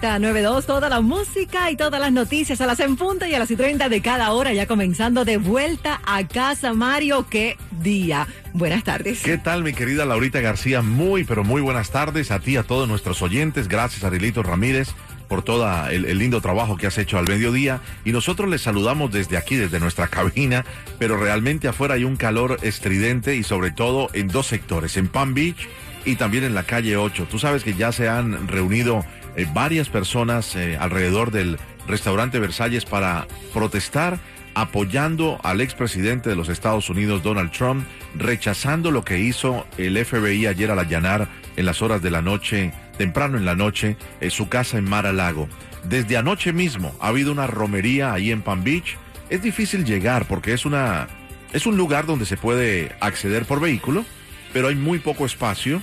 Z92, toda la música y todas las noticias a las en punta y a las y 30 de cada hora, ya comenzando de vuelta a casa, Mario. ¡Qué día! Buenas tardes. ¿Qué tal, mi querida Laurita García? Muy, pero muy buenas tardes a ti, a todos nuestros oyentes. Gracias, Arilito Ramírez, por todo el, el, lindo trabajo que has hecho al mediodía. Y nosotros les saludamos desde aquí, desde nuestra cabina, pero realmente afuera hay un calor estridente y sobre todo en dos sectores, en Palm Beach y también en la calle 8. Tú sabes que ya se han reunido eh, varias personas eh, alrededor del restaurante Versalles para protestar apoyando al expresidente de los Estados Unidos, Donald Trump, rechazando lo que hizo el FBI ayer al allanar en las horas de la noche, temprano en la noche, en su casa en Mar a Lago. Desde anoche mismo ha habido una romería ahí en Palm Beach. Es difícil llegar porque es una es un lugar donde se puede acceder por vehículo, pero hay muy poco espacio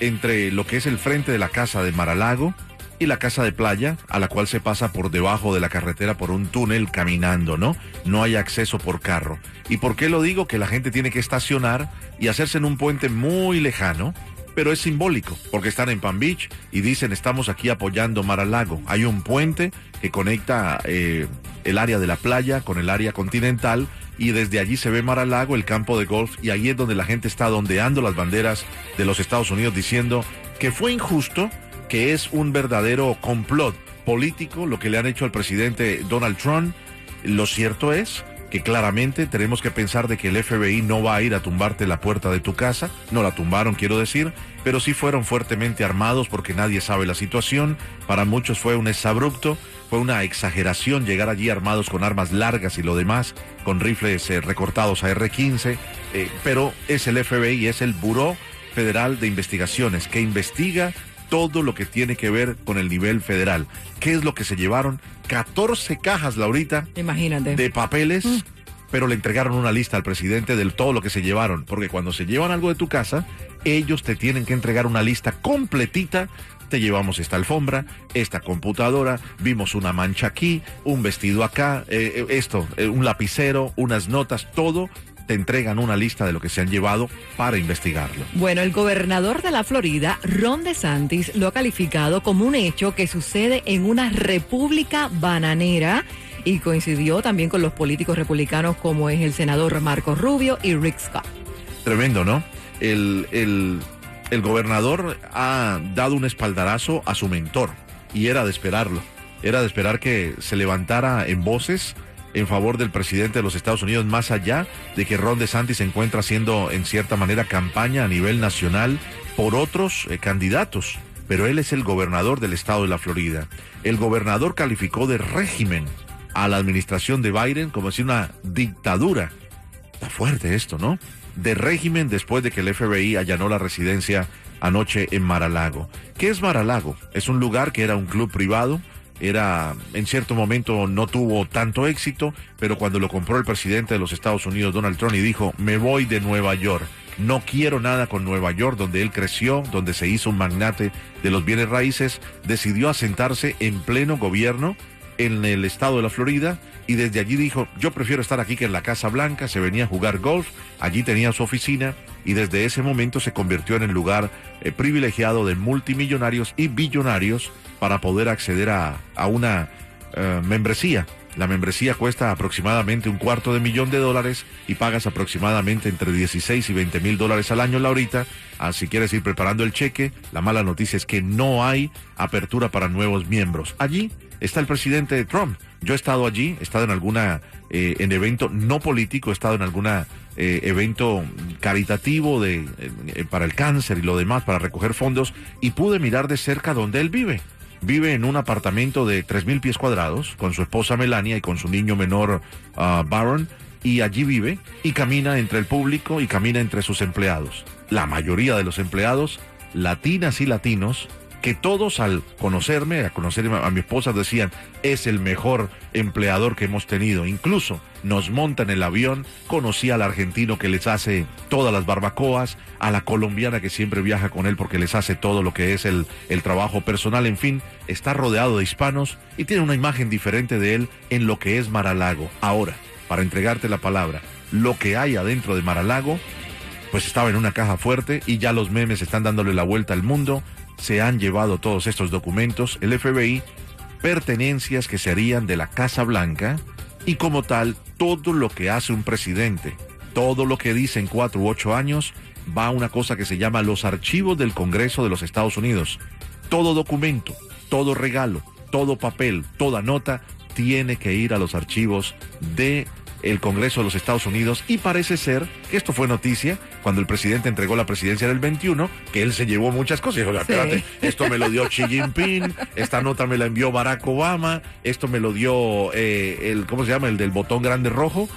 entre lo que es el frente de la casa de Mar a Lago y la casa de playa, a la cual se pasa por debajo de la carretera por un túnel caminando, ¿no? No hay acceso por carro. ¿Y por qué lo digo? Que la gente tiene que estacionar y hacerse en un puente muy lejano, pero es simbólico, porque están en Palm Beach y dicen estamos aquí apoyando Mar a Lago. Hay un puente que conecta eh, el área de la playa con el área continental y desde allí se ve Mar a Lago, el campo de golf, y ahí es donde la gente está dondeando las banderas de los Estados Unidos diciendo que fue injusto que es un verdadero complot político lo que le han hecho al presidente Donald Trump. Lo cierto es que claramente tenemos que pensar de que el FBI no va a ir a tumbarte la puerta de tu casa, no la tumbaron quiero decir, pero sí fueron fuertemente armados porque nadie sabe la situación, para muchos fue un exabrupto, fue una exageración llegar allí armados con armas largas y lo demás, con rifles eh, recortados a R-15, eh, pero es el FBI, es el Buró Federal de Investigaciones que investiga todo lo que tiene que ver con el nivel federal. ¿Qué es lo que se llevaron? 14 cajas, Laurita. Imagínate. De papeles. Mm. Pero le entregaron una lista al presidente de todo lo que se llevaron. Porque cuando se llevan algo de tu casa, ellos te tienen que entregar una lista completita te llevamos esta alfombra, esta computadora, vimos una mancha aquí, un vestido acá, eh, eh esto, eh, un lapicero, unas notas, todo te entregan una lista de lo que se han llevado para investigarlo. Bueno, el gobernador de la Florida, Ron DeSantis, lo ha calificado como un hecho que sucede en una república bananera y coincidió también con los políticos republicanos como es el senador Marco Rubio y Rick Scott. Tremendo, ¿no? El, el, el gobernador ha dado un espaldarazo a su mentor y era de esperarlo. Era de esperar que se levantara en voces en favor del presidente de los Estados Unidos, más allá de que Ron DeSantis se encuentra haciendo en cierta manera campaña a nivel nacional por otros eh, candidatos. Pero él es el gobernador del estado de la Florida. El gobernador calificó de régimen a la administración de Biden como si una dictadura. Está fuerte esto, ¿no? De régimen después de que el FBI allanó la residencia anoche en Maralago. ¿Qué es Maralago? Es un lugar que era un club privado era en cierto momento no tuvo tanto éxito, pero cuando lo compró el presidente de los Estados Unidos, Donald Trump, y dijo, me voy de Nueva York, no quiero nada con Nueva York, donde él creció, donde se hizo un magnate de los bienes raíces, decidió asentarse en pleno gobierno en el estado de la Florida y desde allí dijo, yo prefiero estar aquí que en la Casa Blanca, se venía a jugar golf, allí tenía su oficina y desde ese momento se convirtió en el lugar eh, privilegiado de multimillonarios y billonarios para poder acceder a, una eh, membresía. La membresía cuesta aproximadamente un cuarto de millón de dólares y pagas aproximadamente entre 16 y 20 mil dólares al año, Laurita. Ah, si quieres ir preparando el cheque, la mala noticia es que no hay apertura para nuevos miembros. Allí está el presidente Trump. Yo he estado allí, he estado en alguna, eh, en evento no político, he estado en alguna eh, evento caritativo de, para el cáncer y lo demás, para recoger fondos, y pude mirar de cerca donde él vive vive en un apartamento de 3.000 pies cuadrados con su esposa Melania y con su niño menor uh, Baron y allí vive y camina entre el público y camina entre sus empleados. La mayoría de los empleados, latinas y latinos, que todos al conocerme, a conocer a mi esposa, decían, es el mejor empleador que hemos tenido. Incluso nos montan el avión, conocí al argentino que les hace todas las barbacoas, a la colombiana que siempre viaja con él porque les hace todo lo que es el, el trabajo personal, en fin, está rodeado de hispanos y tiene una imagen diferente de él en lo que es Maralago. Ahora, para entregarte la palabra, lo que hay adentro de Maralago, pues estaba en una caja fuerte y ya los memes están dándole la vuelta al mundo, se han llevado todos estos documentos, el FBI, pertenencias que serían de la Casa Blanca y como tal, todo lo que hace un presidente, todo lo que dice en cuatro u ocho años, va a una cosa que se llama los archivos del Congreso de los Estados Unidos. Todo documento, todo regalo, todo papel, toda nota tiene que ir a los archivos de el Congreso de los Estados Unidos y parece ser que esto fue noticia cuando el presidente entregó la presidencia del 21, que él se llevó muchas cosas. Dijo, espérate, esto me lo dio Xi Jinping, esta nota me la envió Barack Obama, esto me lo dio eh, el, ¿cómo se llama? El del botón grande rojo,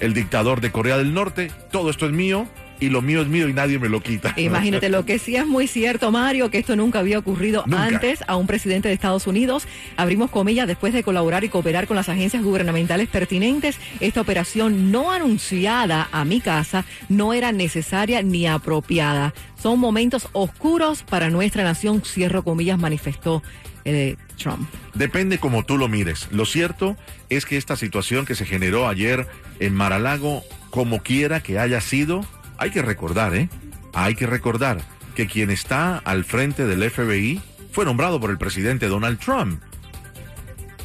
el dictador de Corea del Norte, todo esto es mío, y lo mío es mío y nadie me lo quita. Imagínate, lo que sí es muy cierto, Mario, que esto nunca había ocurrido antes a un presidente de Estados Unidos. Abrimos comillas, después de colaborar y cooperar con las agencias gubernamentales pertinentes, esta operación no anunciada a mi casa no era necesaria ni apropiada. Son momentos oscuros para nuestra nación, cierro comillas, manifestó eh, Trump. Depende como tú lo mires. Lo cierto es que esta situación que se generó ayer en Maralago, como quiera que haya sido, hay que recordar, ¿eh? Hay que recordar que quien está al frente del FBI fue nombrado por el presidente Donald Trump.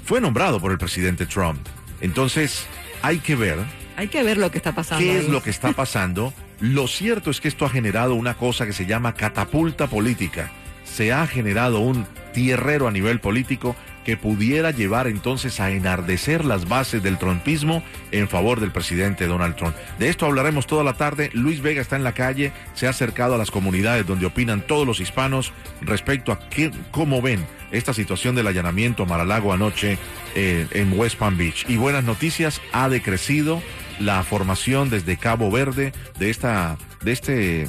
Fue nombrado por el presidente Trump. Entonces, hay que ver. Hay que ver lo que está pasando. ¿Qué es lo que está pasando? lo cierto es que esto ha generado una cosa que se llama catapulta política. Se ha generado un tierrero a nivel político que pudiera llevar entonces a enardecer las bases del trumpismo en favor del presidente Donald Trump. De esto hablaremos toda la tarde. Luis Vega está en la calle, se ha acercado a las comunidades donde opinan todos los hispanos respecto a qué, cómo ven esta situación del allanamiento a Maralago anoche eh, en West Palm Beach. Y buenas noticias, ha decrecido la formación desde Cabo Verde de esta de este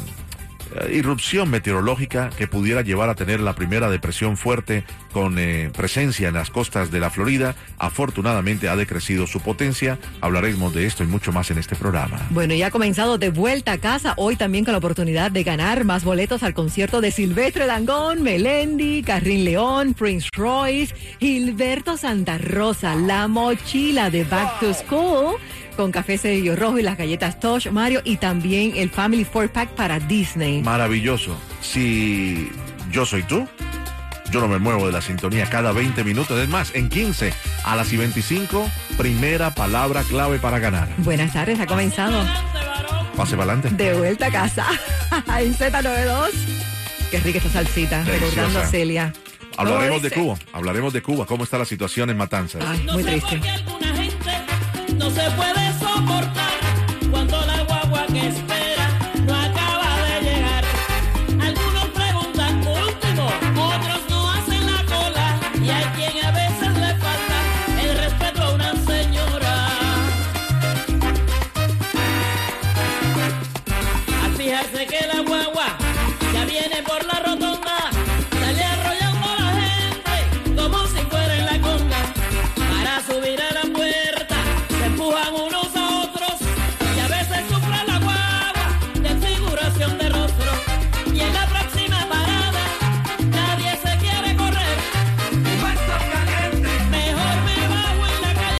irrupción meteorológica que pudiera llevar a tener la primera depresión fuerte con eh, presencia en las costas de la Florida. Afortunadamente ha decrecido su potencia. Hablaremos de esto y mucho más en este programa. Bueno, ya ha comenzado de vuelta a casa, hoy también con la oportunidad de ganar más boletos al concierto de Silvestre Dangón, Melendi, Carrín León, Prince Royce, Gilberto Santa Rosa, la mochila de Back to School con café sello rojo y las galletas Tosh, Mario, y también el Family Four Pack para Disney. Maravilloso. Si yo soy tú, yo no me muevo de la sintonía cada 20 minutos. Es más, en 15 a las y 25, primera palabra clave para ganar. Buenas tardes, ha comenzado. Pase para adelante. De vuelta a casa. en Z92. Qué rica esta salsita, recordando a Celia. Hablaremos de Cuba, hablaremos de Cuba, cómo está la situación en Matanzas. Ay, muy triste. No se puede